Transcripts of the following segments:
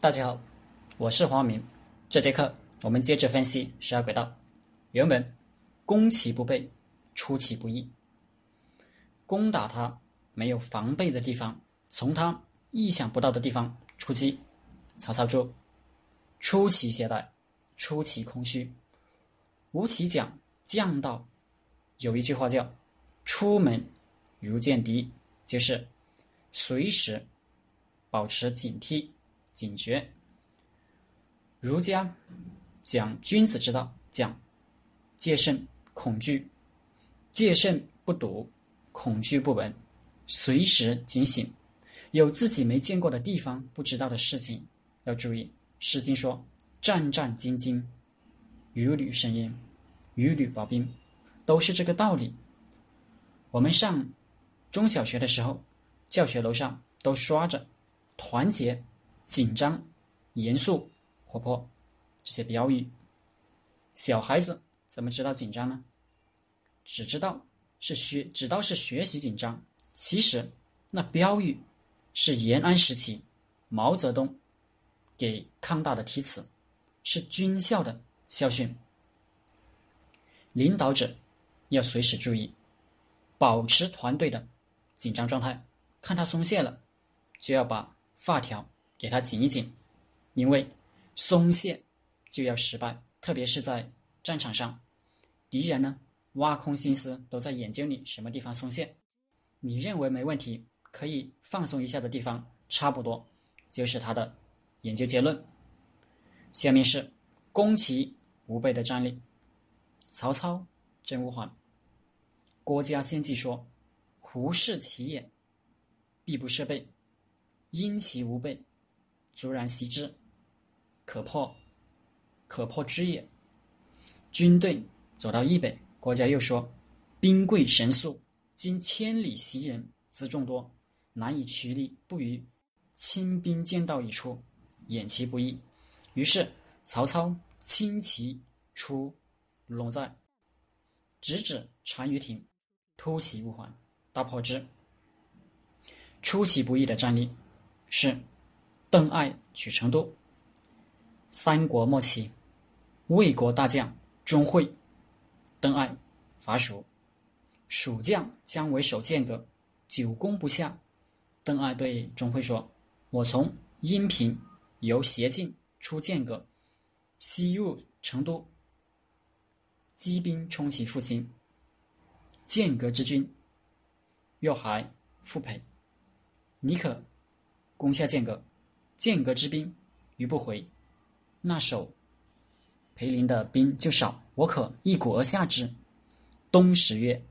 大家好，我是黄明。这节课我们接着分析十二轨道。原文：攻其不备，出其不意。攻打他没有防备的地方，从他意想不到的地方出击。曹操说：出其懈怠，出其空虚，吴起讲将道。有一句话叫“出门如见敌”，就是随时保持警惕。警觉。儒家讲君子之道，讲戒慎恐惧，戒慎不睹，恐惧不闻，随时警醒。有自己没见过的地方，不知道的事情要注意。《诗经》说：“战战兢兢，如履深渊，如履薄冰”，都是这个道理。我们上中小学的时候，教学楼上都刷着“团结”。紧张、严肃、活泼，这些标语。小孩子怎么知道紧张呢？只知道是学，知道是学习紧张。其实那标语是延安时期毛泽东给康大的题词，是军校的校训。领导者要随时注意，保持团队的紧张状态。看他松懈了，就要把发条。给他紧一紧，因为松懈就要失败，特别是在战场上，敌人呢挖空心思都在研究你什么地方松懈，你认为没问题可以放松一下的地方，差不多就是他的研究结论。下面是攻其无备的战例。曹操真无缓。郭嘉先记说：“胡适其也，必不设备，因其无备。”卒然袭之，可破，可破之也。军队走到易北，郭嘉又说：“兵贵神速，今千里袭人，辎众多，难以驱力，不如轻兵见道以出，掩其不意。”于是曹操轻骑出龙寨，直指单于庭，突袭无还，大破之。出其不意的战例是。邓艾取成都。三国末期，魏国大将钟会、邓艾伐蜀，蜀将姜维守剑阁，久攻不下。邓艾对钟会说：“我从阴平由斜进出剑阁，西入成都，击兵冲其腹心。剑阁之军若还复培，你可攻下剑阁。”剑阁之兵于不回，那守裴林的兵就少，我可一鼓而下之。冬十月，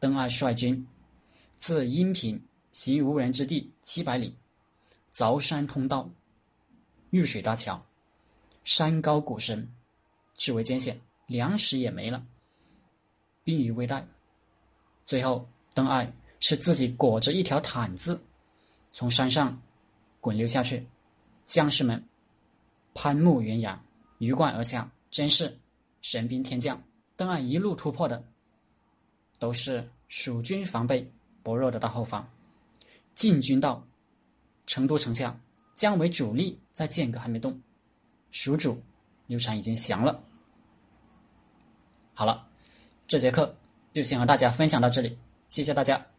邓艾率军自阴平行无人之地七百里，凿山通道，遇水搭桥，山高谷深，至为艰险，粮食也没了，兵于未逮。最后，邓艾是自己裹着一条毯子，从山上滚溜下去。将士们攀木悬崖，鱼贯而下，真是神兵天降。邓艾一路突破的都是蜀军防备薄弱的大后方，进军到成都城下，姜维主力在剑阁还没动，蜀主刘禅已经降了。好了，这节课就先和大家分享到这里，谢谢大家。